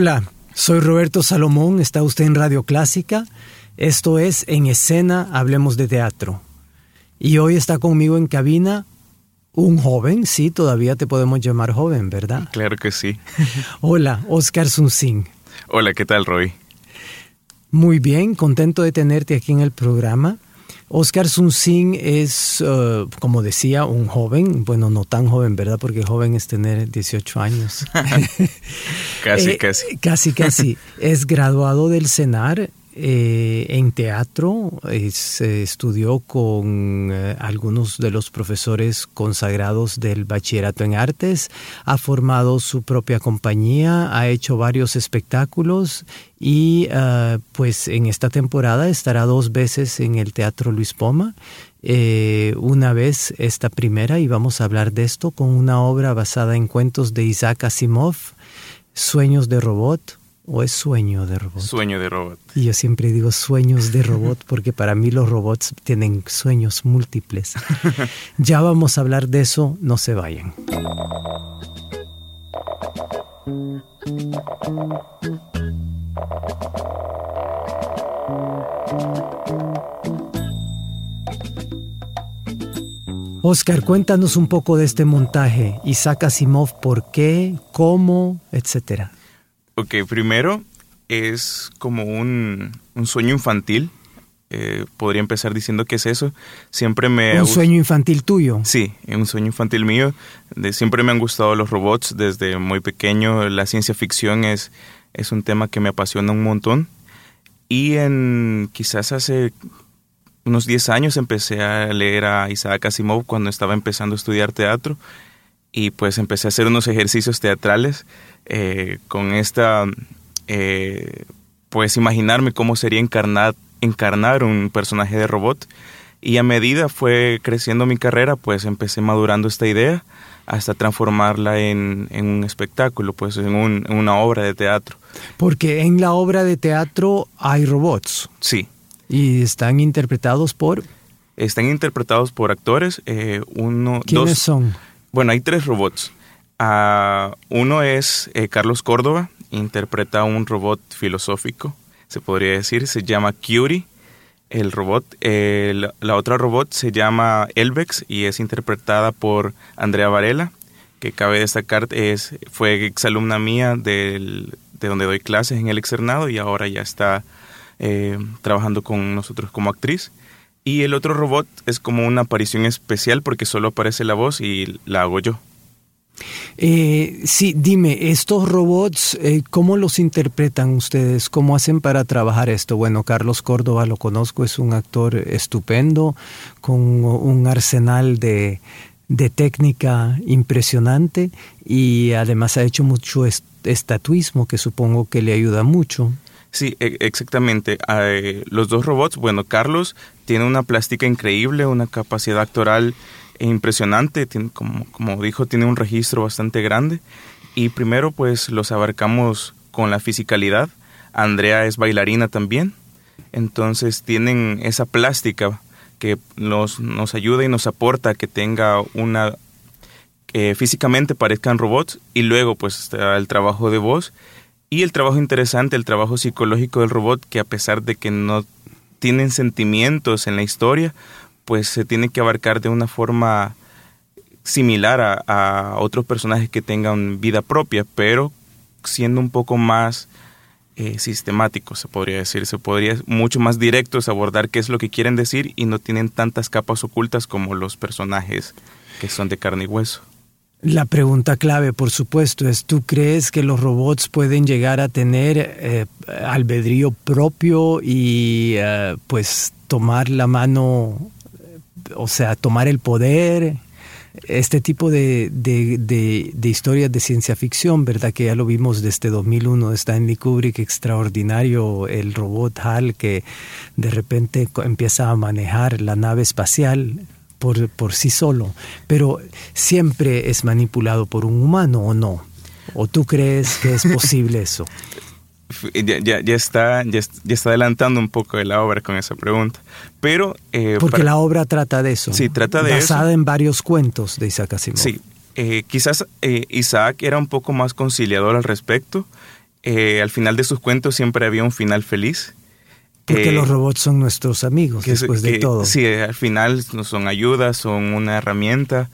Hola, soy Roberto Salomón, está usted en Radio Clásica. Esto es En Escena, Hablemos de Teatro. Y hoy está conmigo en cabina un joven, sí, todavía te podemos llamar joven, ¿verdad? Claro que sí. Hola, Oscar Sunsing. Hola, ¿qué tal, Roy? Muy bien, contento de tenerte aquí en el programa. Oscar Sunsing es, uh, como decía, un joven, bueno, no tan joven, ¿verdad? Porque joven es tener 18 años. casi, Eh, casi. Casi, casi. es graduado del CENAR eh, en teatro, eh, se estudió con eh, algunos de los profesores consagrados del bachillerato en artes, ha formado su propia compañía, ha hecho varios espectáculos y pues en esta temporada estará dos veces en el Teatro Luis Poma. Una vez esta primera y vamos a hablar de esto con una obra basada en cuentos de Isaac Asimov, Sueños de Robot, o es Sueño de Robot. Sueño de robot. Y yo siempre digo sueños de robot porque para mí los robots tienen sueños múltiples. ya vamos a hablar de eso, no se vayan. Oscar, cuéntanos un poco de este montaje. Isaac Asimov, ¿por qué? ¿Cómo? Etcétera. Ok, primero es como un, un sueño infantil. Eh, podría empezar diciendo que es eso. Siempre me... Un sueño infantil tuyo. Sí, un sueño infantil mío. De, siempre me han gustado los robots desde muy pequeño. La ciencia ficción es, es un tema que me apasiona un montón. Y en quizás hace unos 10 años empecé a leer a Isaac Asimov cuando estaba empezando a estudiar teatro. Y pues empecé a hacer unos ejercicios teatrales eh, con esta, eh, pues imaginarme cómo sería encarnar, encarnar un personaje de robot. Y a medida fue creciendo mi carrera, pues empecé madurando esta idea hasta transformarla en, en un espectáculo, pues en, un- en una obra de teatro. Porque en la obra de teatro hay robots Sí, y están interpretados por... están interpretados por actores. eh, uno, ¿Quiénes dos, son? Bueno, hay tres robots. Ah, uno es eh, Carlos Córdoba, interpreta un robot filosófico, se podría decir, se llama Curie, el robot. La, otra robot se llama Elvex y es interpretada por Andrea Varela, que cabe destacar es, fue exalumna mía del- de donde doy clases en el externado y ahora ya está eh, trabajando con nosotros como actriz. Y el otro robot es como una aparición especial porque solo aparece la voz y la hago yo. Eh, sí, dime, estos robots, eh, ¿cómo los interpretan ustedes? ¿Cómo hacen para trabajar esto? Bueno, Carlos Córdoba lo conozco, es un actor estupendo, con un arsenal de, de técnica impresionante y además ha hecho mucho est- estatuismo que supongo que le ayuda mucho. Sí, e- exactamente. Eh, los dos robots, bueno, Carlos tiene una plástica increíble, una capacidad actoral impresionante, tiene- como, como dijo, tiene un registro bastante grande. Y primero, pues los abarcamos con la fisicalidad. Andrea es bailarina también, entonces tienen esa plástica que nos, nos ayuda y nos aporta que tenga una que físicamente parezcan robots y luego pues está el trabajo de voz y el trabajo interesante, el trabajo psicológico del robot que a pesar de que no tienen sentimientos en la historia, pues se tiene que abarcar de una forma similar a, otros personajes que tengan vida propia, pero siendo un poco más eh, sistemáticos, se podría decir, se podría mucho más directos abordar qué es lo que quieren decir y no tienen tantas capas ocultas como los personajes que son de carne y hueso. La pregunta clave, por supuesto, es, ¿tú crees que los robots pueden llegar a tener eh, albedrío propio y eh, pues tomar la mano, o sea, tomar el poder? Este tipo de, de, de, historias de ciencia ficción, ¿verdad? Que ya lo vimos desde 2001, Stanley Kubrick, extraordinario, el robot HAL que de repente empieza a manejar la nave espacial por, por sí solo, pero siempre es manipulado por un humano o no. ¿O tú crees que es posible eso? Ya, ya, ya, está, ya, está adelantando un poco de la obra con esa pregunta. Pero. Eh, Porque la obra trata de eso. Sí, trata de Basada en varios cuentos de Isaac Asimov. Sí. Eh, quizás eh, Isaac era un poco más conciliador al respecto. al final de sus cuentos siempre había un final feliz. Porque los robots son nuestros amigos, después de todo. Sí, al final son ayudas, son una herramienta,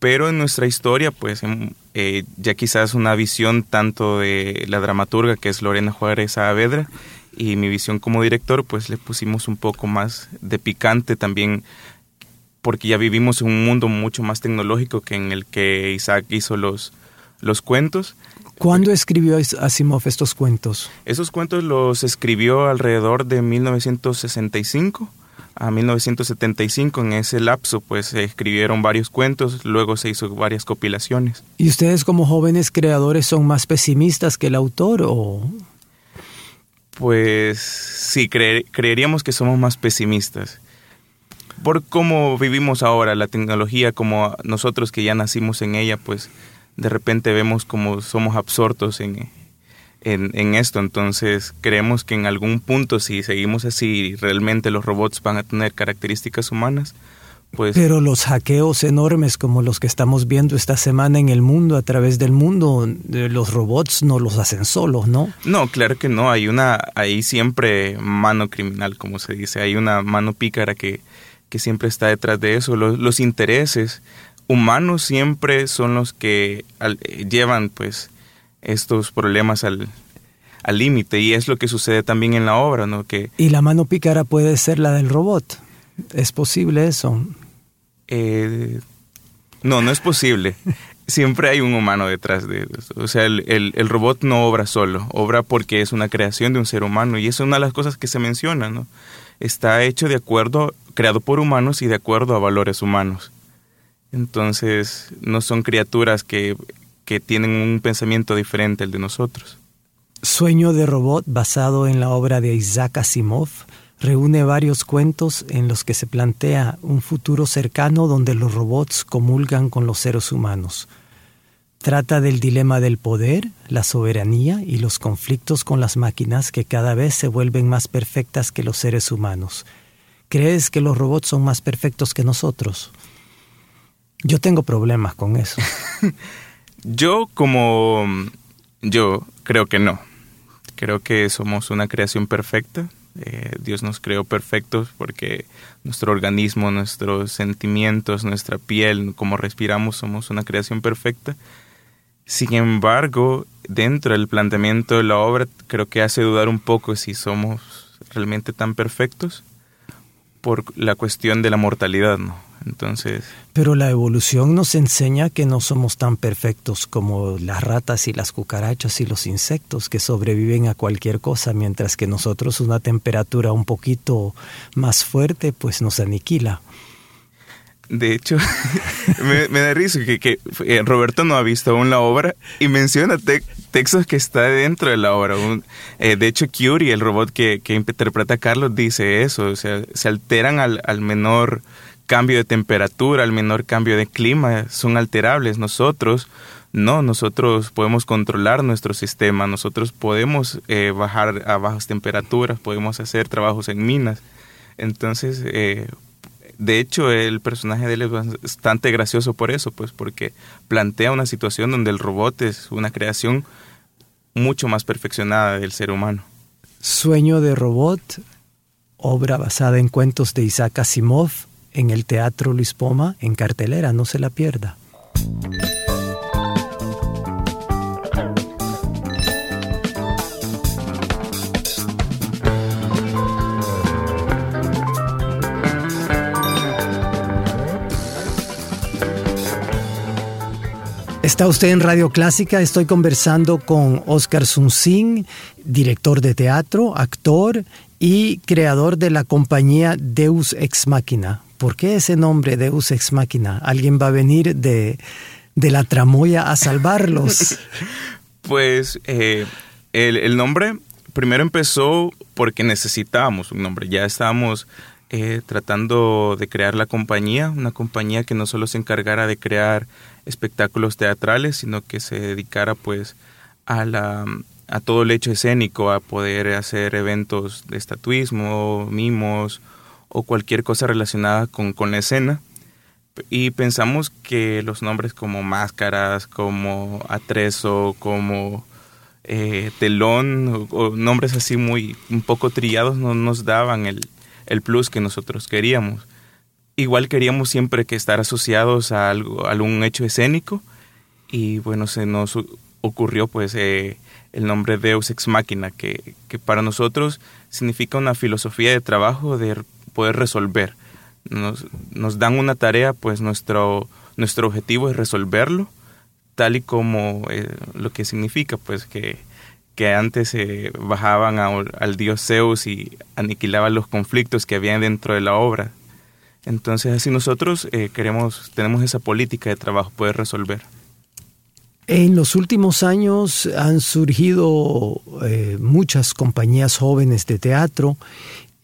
pero en nuestra historia, pues em, eh, ya quizás una visión tanto de la dramaturga, que es Lorena Juárez Saavedra, y mi visión como director, pues le pusimos un poco más de picante también, porque ya vivimos en un mundo mucho más tecnológico que en el que Isaac hizo los, los cuentos. ¿Cuándo escribió Asimov estos cuentos? Esos cuentos los escribió alrededor de 1965 a 1975. En ese lapso, pues se escribieron varios cuentos, luego se hizo varias compilaciones. ¿Y ustedes como jóvenes creadores son más pesimistas que el autor o...? Pues sí, creeríamos que somos más pesimistas. Por cómo vivimos ahora la tecnología, como nosotros que ya nacimos en ella, pues de repente vemos como somos absortos en, en, esto. Entonces creemos que en algún punto, si seguimos así, realmente los robots van a tener características humanas. Pues, Pero los hackeos enormes como los que estamos viendo esta semana en el mundo, a través del mundo, los robots no los hacen solos, ¿no? No, claro que no. Hay una, hay siempre mano criminal, como se dice. Hay una mano pícara que, que siempre está detrás de eso. Los, los intereses humanos siempre son los que llevan pues estos problemas al límite y es lo que sucede también en la obra, ¿no? Que, y la mano pícara puede ser la del robot. ¿Es posible eso? Eh, no, no es posible. Siempre hay un humano detrás de eso. O sea, el, el, robot no obra solo, obra porque es una creación de un ser humano y eso es una de las cosas que se menciona, ¿no? Está hecho de acuerdo, creado por humanos y de acuerdo a valores humanos. Entonces, no son criaturas que, que tienen un pensamiento diferente al de nosotros. Sueño de robot, basado en la obra de Isaac Asimov, reúne varios cuentos en los que se plantea un futuro cercano donde los robots comulgan con los seres humanos. Trata del dilema del poder, la soberanía y los conflictos con las máquinas que cada vez se vuelven más perfectas que los seres humanos. ¿Crees que los robots son más perfectos que nosotros? Yo tengo problemas con eso. yo como yo creo que no. Creo que somos una creación perfecta. Eh, Dios nos creó perfectos porque nuestro organismo, nuestros sentimientos, nuestra piel, como respiramos, somos una creación perfecta. Sin embargo, dentro del planteamiento de la obra, creo que hace dudar un poco si somos realmente tan perfectos por la cuestión de la mortalidad, ¿no? Entonces. Pero la evolución nos enseña que no somos tan perfectos como las ratas y las cucarachas y los insectos que sobreviven a cualquier cosa, mientras que nosotros una temperatura un poquito más fuerte pues nos aniquila. De hecho, me, da risa que, eh, Roberto no ha visto aún la obra y menciona textos que está dentro de la obra. Eh, de hecho, Curie, el robot que, interpreta a Carlos, dice eso. O sea, se alteran al, al menor cambio de temperatura, al menor cambio de clima, son alterables. Nosotros no, nosotros podemos controlar nuestro sistema, nosotros podemos eh, bajar a bajas temperaturas, podemos hacer trabajos en minas. Entonces, eh, de hecho, el personaje de él es bastante gracioso por eso, pues porque plantea una situación donde el robot es una creación mucho más perfeccionada del ser humano. Sueño de robot, obra basada en cuentos de Isaac Asimov, en el Teatro Luis Poma en cartelera, no se la pierda. Está usted en Radio Clásica, estoy conversando con Oscar Sunsin, director de teatro, actor y creador de la compañía Deus Ex Machina. ¿Por qué ese nombre Deus Ex Machina? ¿Alguien va a venir de, la tramoya a salvarlos? pues eh, el, nombre primero empezó porque necesitábamos un nombre, ya estábamos eh, tratando de crear la compañía, una compañía que no solo se encargara de crear espectáculos teatrales, sino que se dedicara pues a la a todo el hecho escénico, a poder hacer eventos de estatuismo, mimos o cualquier cosa relacionada con, con la escena. Y pensamos que los nombres como máscaras, como atrezo, como eh, telón, o, nombres así muy un poco trillados no nos daban el, el plus que nosotros queríamos igual queríamos siempre que estar asociados a, algo, algún hecho escénico y bueno, se nos ocurrió pues eh, el nombre Deus Ex Machina, que, que, para nosotros significa una filosofía de trabajo de poder resolver. Nos, nos dan una tarea, pues nuestro, nuestro objetivo es resolverlo, tal y como eh, lo que significa, pues que, que antes se bajaban al dios Zeus y aniquilaban los conflictos que había dentro de la obra entonces, así nosotros eh, queremos, tenemos esa política de trabajo, poder resolver. En los últimos años han surgido eh, muchas compañías jóvenes de teatro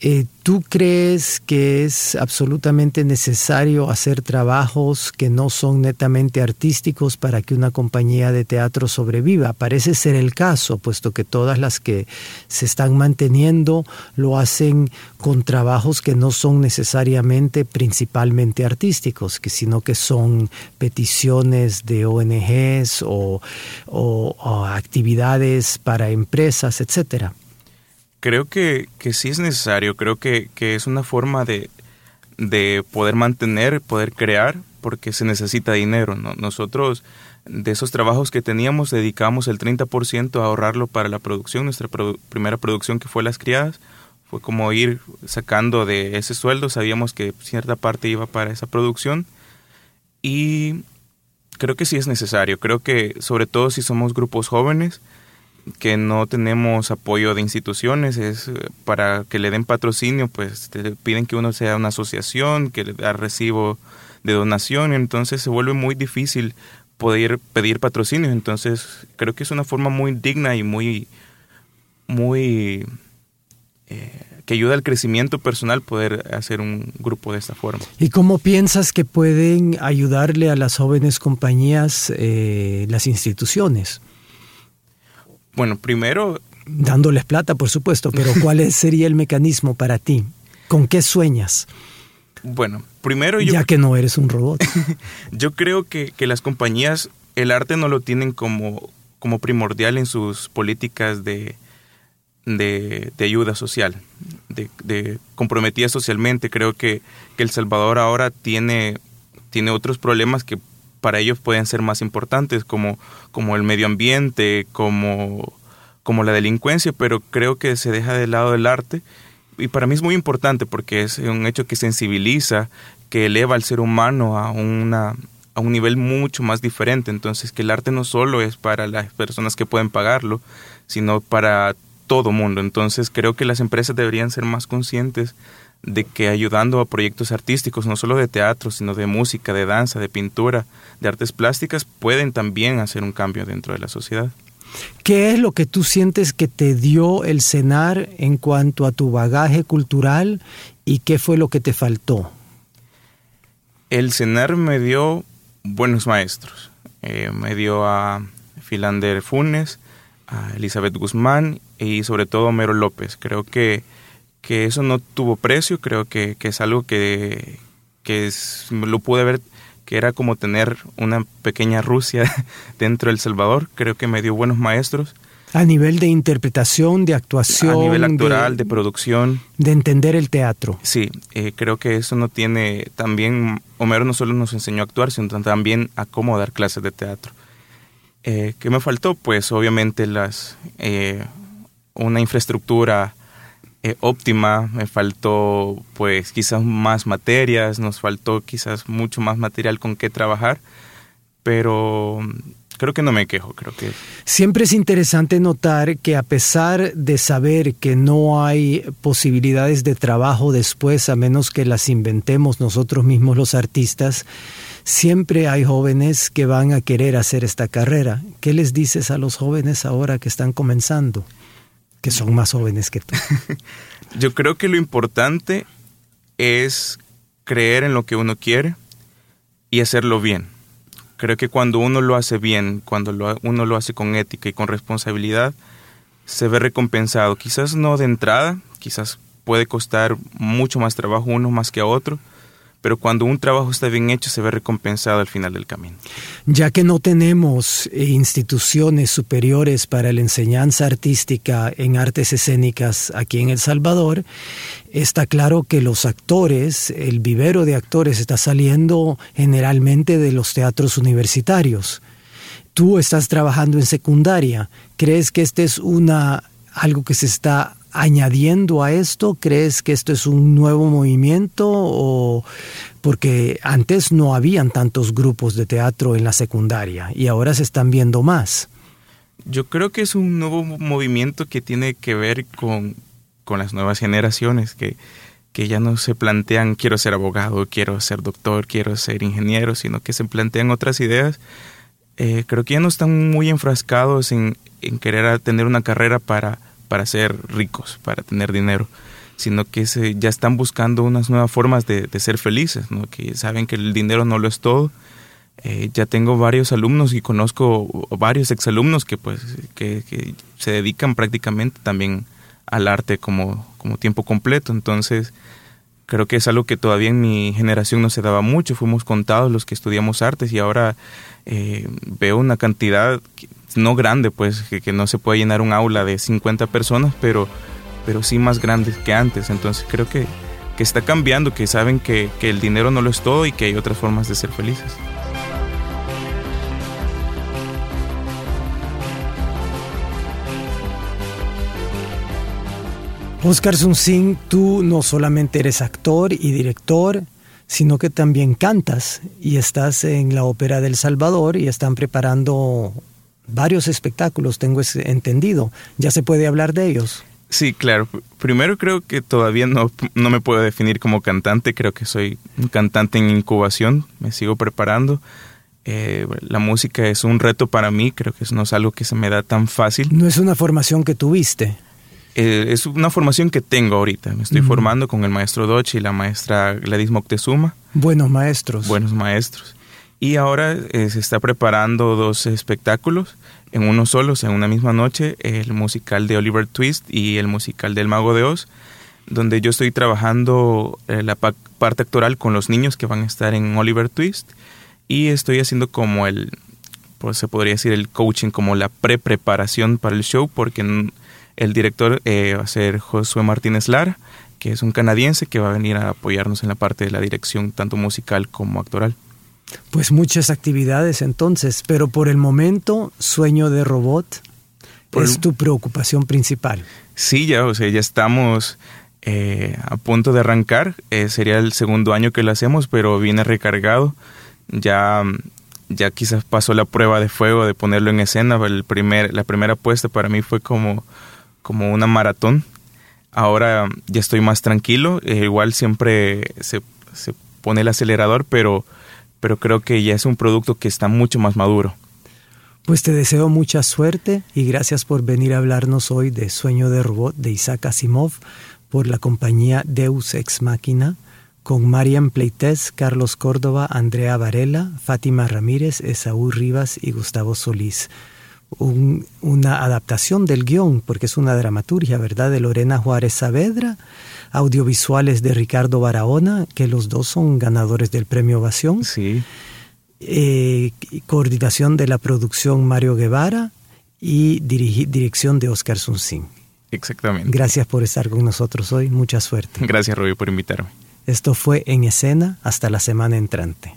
eh, ¿Tú crees que es absolutamente necesario hacer trabajos que no son netamente artísticos para que una compañía de teatro sobreviva? Parece ser el caso, puesto que todas las que se están manteniendo lo hacen con trabajos que no son necesariamente principalmente artísticos, sino que son peticiones de ONGs o, o actividades para empresas, etcétera creo que, que sí es necesario, creo que, que es una forma de, de, poder mantener, poder crear, porque se necesita dinero. ¿no? Nosotros de esos trabajos que teníamos dedicamos el 30% a ahorrarlo para la producción. Nuestra primera producción que fue Las Criadas fue como ir sacando de ese sueldo, sabíamos que cierta parte iba para esa producción y creo que sí es necesario, creo que sobre todo si somos grupos jóvenes, que no tenemos apoyo de instituciones, es eh, para que le den patrocinio, pues te piden que uno sea una asociación, que le da recibo de donación, entonces se vuelve muy difícil poder pedir patrocinio, entonces creo que es una forma muy digna y muy, muy, eh, que ayuda al crecimiento personal poder hacer un grupo de esta forma. ¿Y cómo piensas que pueden ayudarle a las jóvenes compañías eh, las instituciones? Bueno, primero... Dándoles plata, por supuesto, pero ¿cuál sería el mecanismo para ti? ¿Con qué sueñas? Bueno, primero yo... Ya que no eres un robot. yo creo que, las compañías, el arte no lo tienen como, como primordial en sus políticas de, de, ayuda social, de, de, comprometida socialmente. Creo que, que, El Salvador ahora tiene, tiene otros problemas que para ellos pueden ser más importantes, como, como el medio ambiente, como, como la delincuencia, pero creo que se deja de lado el arte. Y para mí es muy importante porque es un hecho que sensibiliza, que eleva al ser humano a, una, a un nivel mucho más diferente. Entonces, que el arte no solo es para las personas que pueden pagarlo, sino para todo mundo. Entonces, creo que las empresas deberían ser más conscientes de que ayudando a proyectos artísticos, no solo de teatro, sino de música, de danza, de pintura, de artes plásticas, pueden también hacer un cambio dentro de la sociedad. ¿Qué es lo que tú sientes que te dio el CENAR en cuanto a tu bagaje cultural y qué fue lo que te faltó? El CENAR me dio buenos maestros. Eh, me dio a Filander Funes, a Elizabeth Guzmán y sobre todo a Mero López. Creo que que eso no tuvo precio, creo que, es algo que, que lo pude ver que era como tener una pequeña Rusia dentro del Salvador, creo que me dio buenos maestros. A nivel de interpretación, de actuación. A nivel actoral, de, producción. De entender el teatro. Sí, eh, creo que eso no tiene. También Homero no solo nos enseñó a actuar, sino también a cómo dar clases de teatro. Eh, ¿Qué me faltó? Pues obviamente las eh, una infraestructura eh, óptima, me faltó pues quizás más materias, nos faltó quizás mucho más material con qué trabajar, pero creo que no me quejo, creo que... Siempre es interesante notar que a pesar de saber que no hay posibilidades de trabajo después, a menos que las inventemos nosotros mismos los artistas, siempre hay jóvenes que van a querer hacer esta carrera. ¿Qué les dices a los jóvenes ahora que están comenzando? Que son más jóvenes que tú. Yo creo que lo importante es creer en lo que uno quiere y hacerlo bien Creo que cuando uno lo hace bien, cuando uno lo hace con ética y con responsabilidad, se ve recompensado. Quizás no de entrada, quizás puede costar mucho más trabajo uno más que a otro, pero cuando un trabajo está bien hecho se ve recompensado al final del camino. Ya que no tenemos eh, instituciones superiores para la enseñanza artística en artes escénicas aquí en El Salvador, está claro que los actores, el vivero de actores está saliendo generalmente de los teatros universitarios. Tú estás trabajando en secundaria. ¿Crees que este es una algo que se está añadiendo a esto? ¿Crees que esto es un nuevo movimiento o porque antes no habían tantos grupos de teatro en la secundaria y ahora se están viendo más? Yo creo que es un nuevo movimiento que tiene que ver con, las nuevas generaciones que, que ya no se plantean quiero ser abogado, quiero ser doctor, quiero ser ingeniero, sino que se plantean otras ideas. Eh, creo que ya no están muy enfrascados en, en querer tener una carrera para para ser ricos, para tener dinero, sino que se, ya están buscando unas nuevas formas de, ser felices, que saben que el dinero no lo es todo. Eh, ya tengo varios alumnos y conozco varios exalumnos que, pues, que, que se dedican prácticamente también al arte como, como tiempo completo. Entonces, creo que es algo que todavía en mi generación no se daba mucho. Fuimos contados los que estudiamos artes y ahora eh, veo una cantidad no grande, pues, que, no se puede llenar un aula de 50 personas, pero, pero sí más grande que antes. Entonces creo que, que está cambiando, que saben que, que el dinero no lo es todo y que hay otras formas de ser felices. Oscar Sun tú no solamente eres actor y director, sino que también cantas y estás en la Ópera del Salvador y están preparando varios espectáculos, tengo entendido. ¿Ya se puede hablar de ellos? Sí, claro. Primero creo que todavía no, no me puedo definir como cantante, creo que soy un cantante en incubación, me sigo preparando. Eh, la música es un reto para mí, creo que no es algo que se me da tan fácil. ¿No es una formación que tuviste? Eh, es una formación que tengo ahorita. Me estoy formando con el maestro Dochi y la maestra Gladys Moctezuma. Buenos maestros. Buenos maestros. Y ahora eh, se está preparando dos espectáculos en uno solo, en una misma noche, el musical de Oliver Twist y el musical del Mago de Oz, donde yo estoy trabajando eh, la parte actoral con los niños que van a estar en Oliver Twist y estoy haciendo como el, pues se podría decir el coaching, como la pre-preparación para el show, porque el director eh, va a ser Josué Martínez Lara, que es un canadiense que va a venir a apoyarnos en la parte de la dirección, tanto musical como actoral. Pues muchas actividades entonces, pero por el momento, sueño de robot es tu preocupación principal. Sí, ya, o sea, ya estamos eh, a punto de arrancar. Eh, sería el segundo año que lo hacemos, pero viene recargado. Ya, ya quizás pasó la prueba de fuego de ponerlo en escena. El primer, la primera apuesta para mí fue como, como una maratón. Ahora ya estoy más tranquilo. Eh, igual siempre se, se pone el acelerador, pero pero creo que ya es un producto que está mucho más maduro. Pues te deseo mucha suerte y gracias por venir a hablarnos hoy de Sueño de Robot de Isaac Asimov por la compañía Deus Ex Machina con Marian Pleites, Carlos Córdoba, Andrea Varela, Fátima Ramírez, Esaú Rivas y Gustavo Solís. Una adaptación del guion, porque es una dramaturgia, ¿verdad?, de Lorena Juárez Saavedra audiovisuales de Ricardo Barahona, que los dos son ganadores del premio Ovación. Sí. Eh, coordinación de la producción Mario Guevara y dirección de Oscar Sunsin. Exactamente. Gracias por estar con nosotros hoy. Mucha suerte. Gracias, Rubio, por invitarme. Esto fue En Escena. Hasta la semana entrante.